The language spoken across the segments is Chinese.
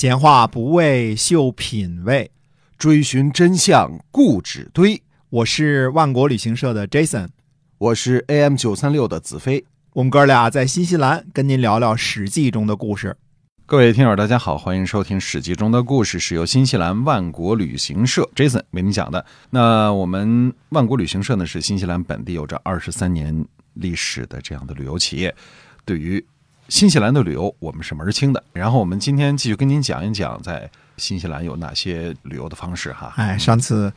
闲话不为秀品味，追寻真相固执堆。我是万国旅行社的 Jason，我是 AM 九三六的子飞。我们哥俩在新西兰跟您聊聊《史记》中的故事。各位听友，大家好，欢迎收听《史记》中的故事，是由新西兰万国旅行社 Jason 为您讲的。那我们万国旅行社呢，是新西兰本地有着二十三年历史的这样的旅游企业，对于新西兰的旅游，我们是门儿清的。然后我们今天继续跟您讲一讲，在新西兰有哪些旅游的方式哈。哎，上次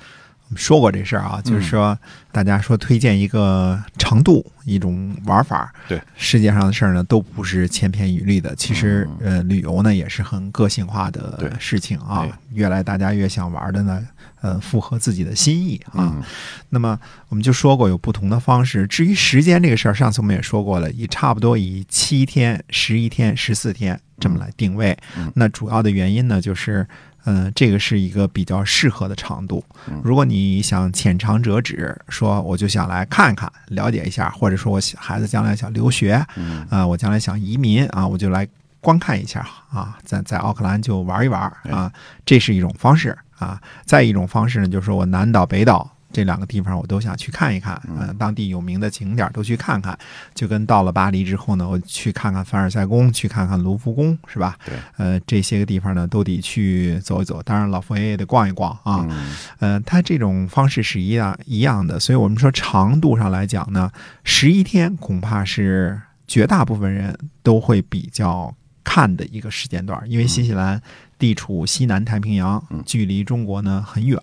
说过这事儿啊，就是说大家说推荐一个长度一种玩法，对世界上的事儿呢，都不是千篇一律的。其实呃，旅游呢也是很个性化的事情啊。越来大家越想玩的呢，呃，符合自己的心意啊。嗯那么我们就说过有不同的方式。至于时间这个事儿，上次我们也说过了，以差不多以七天、十一天、十四天这么来定位。嗯那主要的原因呢，就是。嗯，这个是一个比较适合的长度。嗯如果你想浅尝辄止，说我就想来看看、了解一下，或者说我孩子将来想留学，嗯啊、我将来想移民啊，我就来观看一下啊，在在奥克兰就玩一玩哎啊，这是一种方式啊。再一种方式呢，就是说我南岛、北岛这两个地方我都想去看一看，嗯、当地有名的景点都去看看，就跟到了巴黎之后呢，我去看看凡尔赛宫，去看看卢浮宫，是吧？对，呃，这些个地方呢都得去走一走，当然老佛爷也得逛一逛啊。嗯呃，它这种方式是一样一样的，所以我们说长度上来讲呢，十一天恐怕是绝大部分人都会比较看的一个时间段，因为新西兰地处西南太平洋嗯，距离中国呢很远。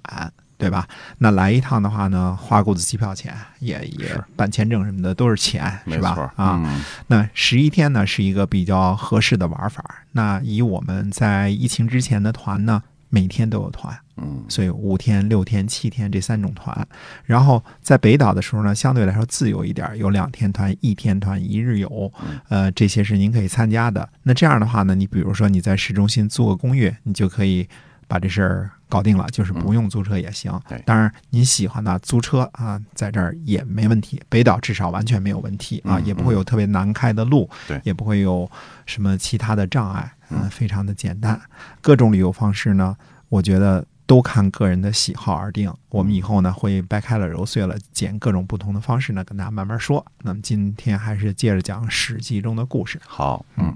对吧？那来一趟的话呢，花够子机票钱，也也办签证什么的都是钱，是吧？啊，嗯那十一天呢是一个比较合适的玩法。那以我们在疫情之前的团呢，每天都有团，嗯所以五天、六天、七天这三种团。然后在北岛的时候呢，相对来说自由一点，有两天团、一天团、一日游，呃，这些是您可以参加的。那这样的话呢，你比如说你在市中心租个公寓，你就可以把这事儿搞定了，就是不用租车也行对。当然，您喜欢的租车啊，在这儿也没问题。北岛至少完全没有问题啊，嗯也不会有特别难开的路，对也不会有什么其他的障碍，嗯，非常的简单。各种旅游方式呢，我觉得都看个人的喜好而定。我们以后呢会掰开了揉碎了，捡各种不同的方式呢，跟大家慢慢说。那么今天还是接着讲《史记》中的故事。好，嗯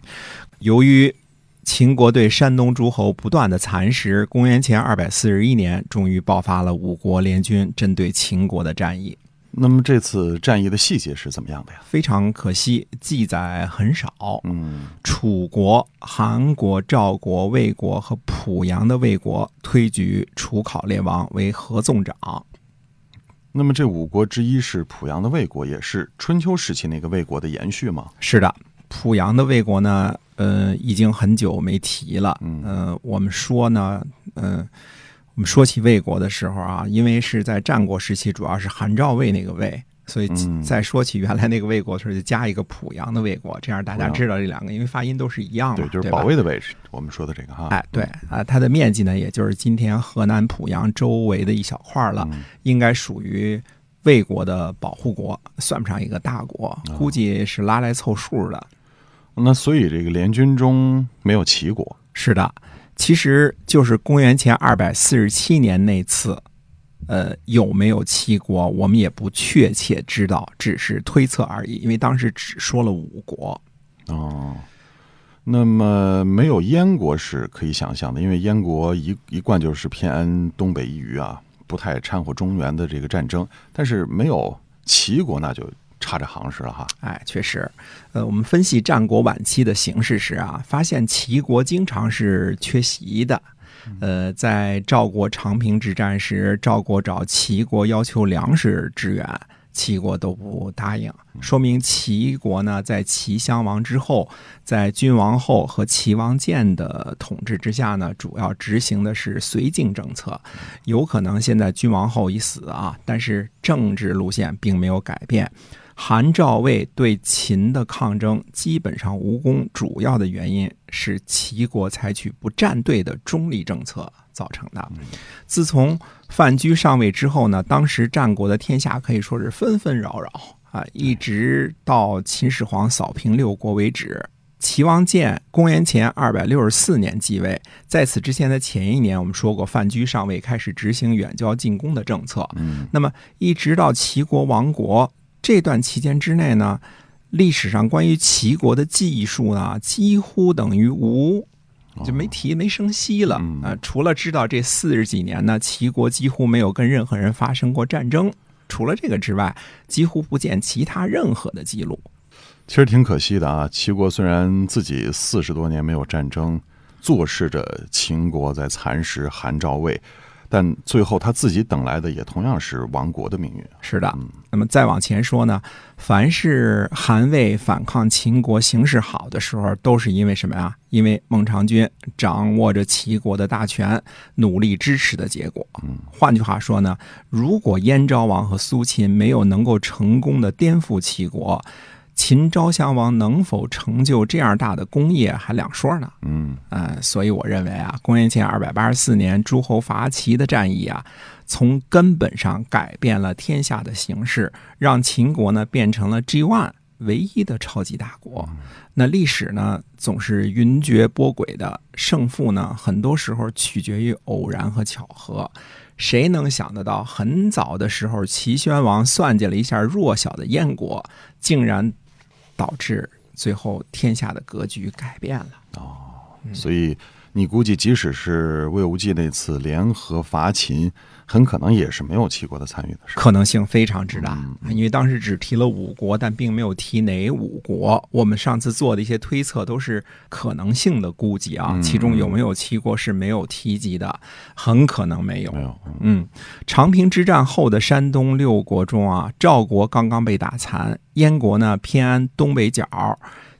由于秦国对山东诸侯不断的蚕食，公元前二百四十一年，终于爆发了五国联军针对秦国的战役。那么这次战役的细节是怎么样的呀？非常可惜，记载很少。嗯楚国、韩国、赵国、魏国和濮阳的魏国推举楚考烈王为合纵长。那么这五国之一是濮阳的魏国，也是春秋时期那个魏国的延续吗？是的，濮阳的魏国呢，呃，已经很久没提了。嗯呃，我们说呢，嗯、我们说起魏国的时候啊，因为是在战国时期，主要是韩赵魏那个魏，所以嗯再说起原来那个魏国的时候，就加一个濮阳的魏国，这样大家知道这两个，因为发音都是一样嘛，对，就是保卫的位置我们说的这个哈。哎，对啊，它的面积呢，也就是今天河南濮阳周围的一小块了，嗯应该属于魏国的保护国，算不上一个大国，估计是拉来凑数的。那所以这个联军中没有齐国。是的，其实就是公元前二百四十七年那次，呃，有没有齐国，我们也不确切知道，只是推测而已，因为当时只说了五国。哦，那么没有燕国是可以想象的，因为燕国一一贯就是偏安东北一隅啊，不太掺和中原的这个战争。但是没有齐国，那就差着行市了哈。哎，确实，呃，我们分析战国晚期的形势时啊，发现齐国经常是缺席的。呃，在赵国长平之战时，赵国找齐国要求粮食支援，齐国都不答应，说明齐国呢在齐襄王之后，在君王后和齐王建的统治之下呢，主要执行的是绥靖政策。有可能现在君王后已死啊，但是政治路线并没有改变。韩赵魏对秦的抗争基本上无功，主要的原因是齐国采取不站队的中立政策造成的。自从范雎上位之后呢，当时战国的天下可以说是纷纷扰扰啊，一直到秦始皇扫平六国为止。齐王建公元前二百六十四年继位，在此之前的前一年，我们说过范雎上位，开始执行远交近攻的政策。嗯那么一直到齐国亡国这段期间之内呢，历史上关于齐国的记述呢，几乎等于无，就没提没声息了嗯啊、除了知道这四十几年呢，齐国几乎没有跟任何人发生过战争，除了这个之外，几乎不见其他任何的记录。其实挺可惜的啊。齐国虽然自己四十多年没有战争，坐视着秦国在蚕食韩赵魏，但最后他自己等来的也同样是亡国的命运。是的，那么再往前说呢，凡是韩魏反抗秦国形势好的时候，都是因为什么呀？因为孟尝君掌握着齐国的大权，努力支持的结果。嗯，换句话说呢，如果燕昭王和苏秦没有能够成功的颠覆齐国，秦昭襄王能否成就这样大的功业还两说呢。嗯呃，所以我认为啊，公元前二百八十四年诸侯伐齐的战役啊，从根本上改变了天下的形势，让秦国呢变成了 G one 唯一的超级大国。那历史呢总是云谲波诡的，胜负呢很多时候取决于偶然和巧合。谁能想得到，很早的时候，齐宣王算计了一下弱小的燕国，竟然导致最后天下的格局改变了。哦所以你估计，即使是魏无忌那次联合伐秦，很可能也是没有齐国的参与的，事？可能性非常之大嗯，因为当时只提了五国，但并没有提哪五国。我们上次做的一些推测都是可能性的估计啊，嗯其中有没有齐国是没有提及的，很可能没有没。有，嗯嗯，长平之战后的山东六国中啊，赵国刚刚被打残，燕国呢偏安东北角，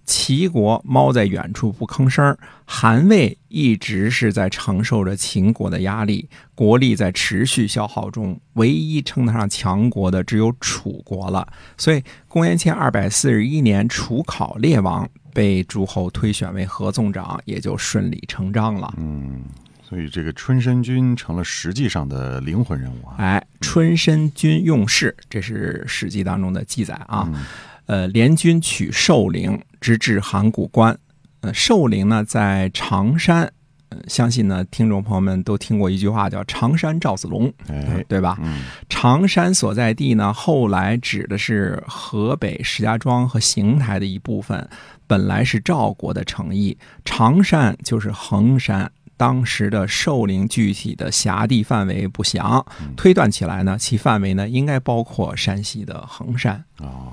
齐国猫在远处不吭声，韩魏一直是在承受着秦国的压力，国力在持续消耗中，唯一称得上强国的只有楚国了。所以，公元前二百四十一年，楚考烈王被诸侯推选为合纵长，也就顺理成章了。嗯，所以这个春申君成了实际上的灵魂人物啊。哎，春申君用事，这是《史记》当中的记载啊。嗯呃，联军取寿陵，直至函谷关。呃，寿陵呢在常山，呃，相信呢听众朋友们都听过一句话叫“常山赵子龙”，哎，对吧？嗯常山所在地呢，后来指的是河北石家庄和邢台的一部分，本来是赵国的城邑。常山就是衡山，当时的寿陵具体的辖地范围不详，推断起来呢，其范围呢应该包括山西的衡山。哦，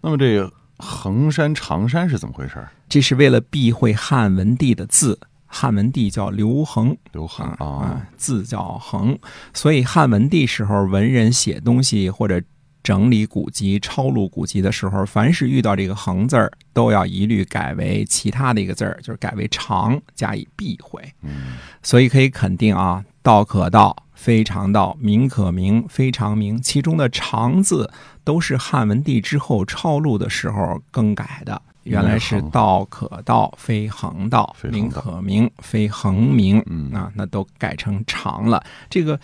那么这个衡山、长山是怎么回事？这是为了避讳汉文帝的字，汉文帝叫刘恒。刘恒啊啊，啊，字叫恒，所以汉文帝时候文人写东西或者整理古籍、抄录古籍的时候，凡是遇到这个“恒”字儿，都要一律改为其他的一个字儿，就是改为“长”，加以避讳。嗯所以可以肯定啊，道可道，非常道；名可名，非常名。其中的“常”字都是汉文帝之后抄录的时候更改的。原来是道可道，非恒道；名可名，非恒名。嗯啊，那都改成常了。这个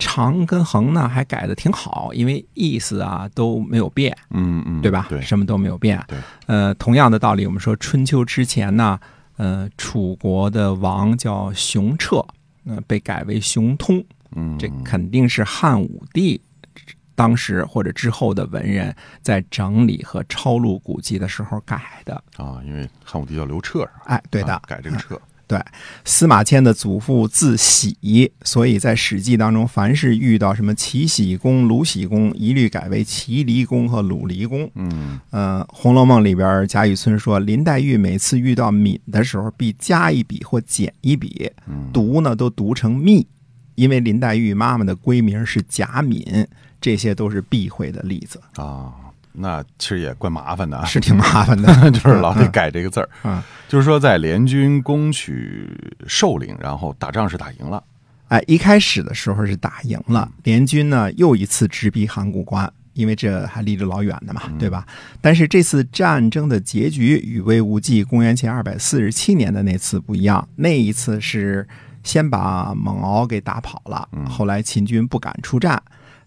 常跟恒呢，还改的挺好，因为意思啊都没有变，嗯嗯，对吧？对，什么都没有变。对，呃，同样的道理，我们说春秋之前呢，呃，楚国的王叫熊彻，呃，被改为熊通，嗯，这肯定是汉武帝。当时或者之后的文人在整理和抄录古籍的时候改的，啊，因为汉武帝叫刘彻是吧？哎，对的，啊改这个彻，对司马迁的祖父字喜，所以在《史记》当中，凡是遇到什么齐僖公、鲁僖公，一律改为齐黎公和鲁黎公。嗯呃，《红楼梦》里边，贾雨村说，林黛玉每次遇到敏的时候，必加一笔或减一笔，嗯，读呢都读成密，因为林黛玉妈妈的闺名是贾敏，这些都是避讳的例子，啊，那其实也怪麻烦的啊，是挺麻烦的。就是老得改这个字儿。嗯，就是说，在联军攻取寿陵，然后打仗是打赢了，哎，一开始的时候是打赢了，联军呢又一次直逼函谷关，因为这还离着老远的嘛，对吧？但是这次战争的结局与魏无忌公元前二百四十七年的那次不一样，那一次是先把蒙敖给打跑了，后来秦军不敢出战，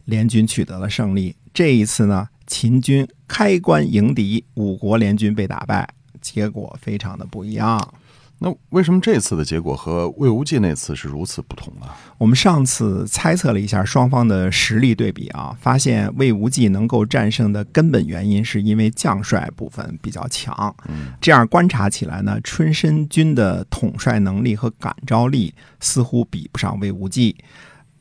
联军取得了胜利。这一次呢，秦军开关迎敌，五国联军被打败。结果非常的不一样。那为什么这次的结果和魏无忌那次是如此不同啊？我们上次猜测了一下双方的实力对比啊，发现魏无忌能够战胜的根本原因是因为将帅部分比较强。嗯，这样观察起来呢，春申君的统帅能力和感召力似乎比不上魏无忌。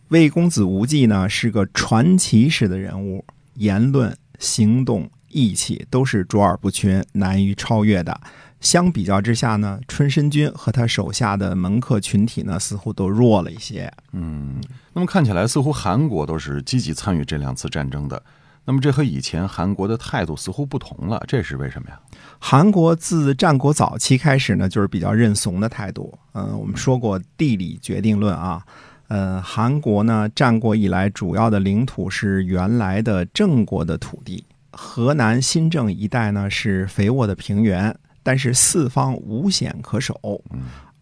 魏公子无忌呢是个传奇式的人物，言论、行动、义气都是卓尔不群，难于超越的。相比较之下呢，春申君和他手下的门客群体呢，似乎都弱了一些。嗯，那么看起来似乎韩国都是积极参与这两次战争的。那么这和以前韩国的态度似乎不同了，这是为什么呀？韩国自战国早期开始呢，就是比较认怂的态度。嗯、我们说过地理决定论啊。呃，韩国呢，战国以来主要的领土是原来的郑国的土地，河南新郑一带呢是肥沃的平原，但是四方无险可守。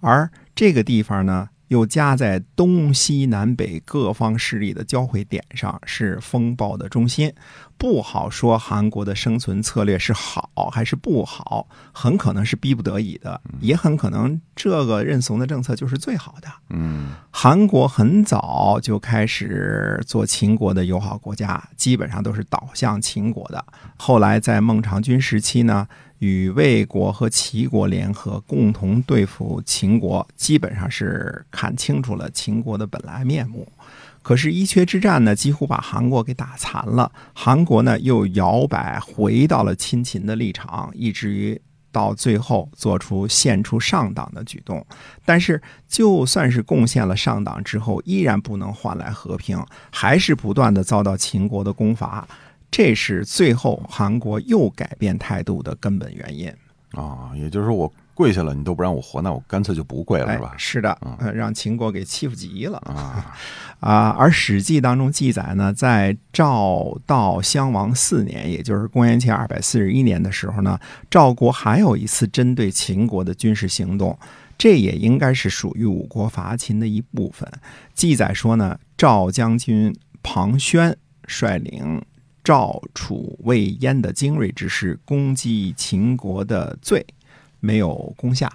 而这个地方呢，又夹在东西南北各方势力的交汇点上，是风暴的中心。不好说韩国的生存策略是好还是不好，很可能是逼不得已的，也很可能这个认怂的政策就是最好的。嗯韩国很早就开始做秦国的友好国家，基本上都是倒向秦国的。后来在孟尝君时期呢，与魏国和齐国联合，共同对付秦国，基本上是看清楚了秦国的本来面目。可是，伊阙之战呢，几乎把韩国给打残了。韩国呢，又摇摆回到了亲秦的立场，以至于到最后做出献出上党的举动。但是，就算是贡献了上党之后，依然不能换来和平，还是不断的遭到秦国的攻伐。这是最后韩国又改变态度的根本原因。啊，也就是说我跪下了，你都不让我活，那我干脆就不跪了，哎是吧？是的让秦国给欺负急了。啊，啊，而《史记》当中记载呢，在赵悼襄王四年，也就是公元前二百四十一年的时候呢，赵国还有一次针对秦国的军事行动，这也应该是属于五国伐秦的一部分。记载说呢，赵将军庞宣率领赵、楚、魏、燕的精锐之师攻击秦国的罪，没有攻下。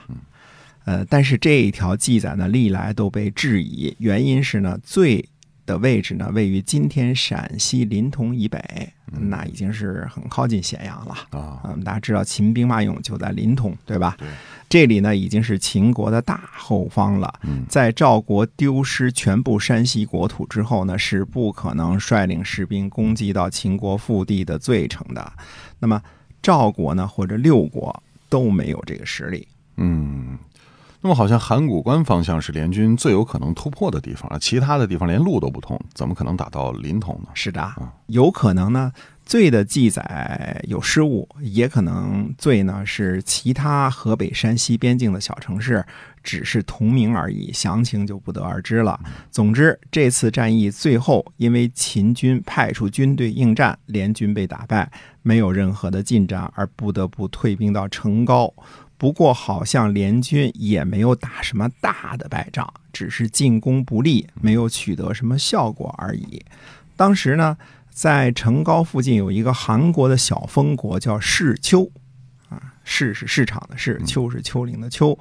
呃，但是这一条记载呢，历来都被质疑，原因是呢，最的位置呢位于今天陕西临潼以北，那已经是很靠近咸阳了。啊，嗯，大家知道秦兵马俑就在临潼，对吧？对，这里呢已经是秦国的大后方了。嗯在赵国丢失全部山西国土之后呢，是不可能率领士兵攻击到秦国腹地的罪城的。那么赵国呢，或者六国都没有这个实力。嗯。那么好像函谷关方向是联军最有可能突破的地方啊，其他的地方连路都不通，怎么可能打到临潼呢？是的，有可能呢，罪的记载有失误，也可能罪呢是其他河北、山西边境的小城市，只是同名而已，详情就不得而知了。总之，这次战役最后因为秦军派出军队应战，联军被打败，没有任何的进展，而不得不退兵到成皋。不过，好像联军也没有打什么大的败仗，只是进攻不利，没有取得什么效果而已。当时呢，在城高附近有一个韩国的小封国，叫世丘，市是市场的市，丘是丘陵的丘，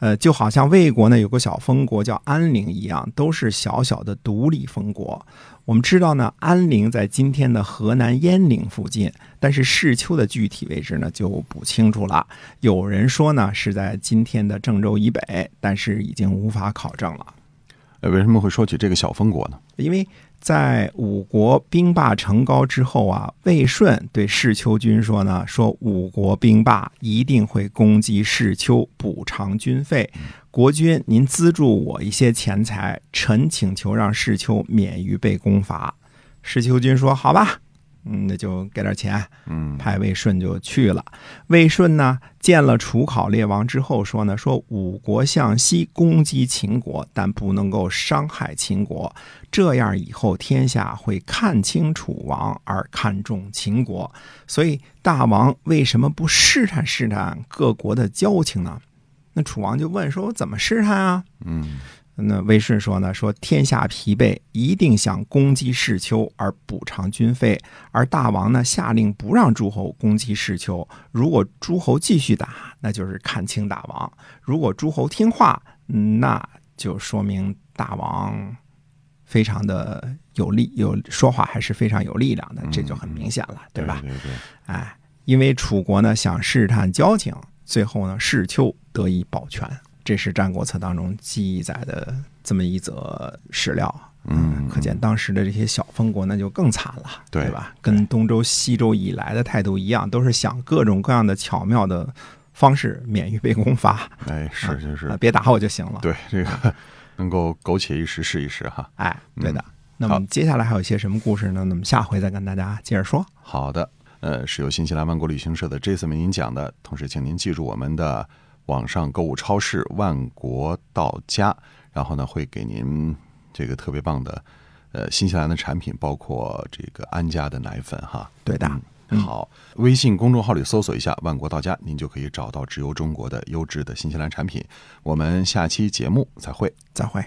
呃，就好像魏国呢有个小封国叫安陵一样，都是小小的独立封国。我们知道呢，安陵在今天的河南鄢陵附近，但是市丘的具体位置呢就不清楚了。有人说呢是在今天的郑州以北，但是已经无法考证了。呃，为什么会说起这个小封国呢？因为在五国兵霸成高之后啊，魏顺对世丘军说呢，说五国兵霸一定会攻击世丘，补偿军费。国君，您资助我一些钱财，臣请求让世丘免于被攻伐。世丘军说：“好吧，嗯，那就给点钱。”嗯派魏顺就去了。魏顺呢，见了楚考烈王之后说呢，说五国向西攻击秦国，但不能够伤害秦国，这样以后天下会看清楚王而看重秦国。所以大王为什么不试探试探各国的交情呢？那楚王就问说：“我怎么试探啊？”嗯那魏顺说呢，说天下疲惫，一定想攻击世丘而补偿军费，而大王呢下令不让诸侯攻击世丘。如果诸侯继续打，那就是看清大王；如果诸侯听话，那就说明大王非常的有力，有说话还是非常有力量的，这就很明显了，对吧？对对，哎，因为楚国呢想试探交情，最后呢世丘得以保全。这是《战国策》当中记载的这么一则史料。嗯，可见当时的这些小封国那就更惨了，对吧？跟东周、西周以来的态度一样，都是想各种各样的巧妙的方式免于被攻伐。哎，是是是啊，别打我就行了。对这个 能够苟且一时是一时哈。哎，对的。嗯那么接下来还有一些什么故事呢？那么下回再跟大家接着说。好的，呃，是由新西兰万国旅行社的 Jason 为您讲的。同时，请您记住我们的网上购物超市万国到家，然后呢会给您这个特别棒的呃新西兰的产品，包括这个安佳的奶粉哈。对的。嗯，好，微信公众号里搜索一下“万国到家”，您就可以找到直邮中国的优质的新西兰产品。我们下期节目再会。再会。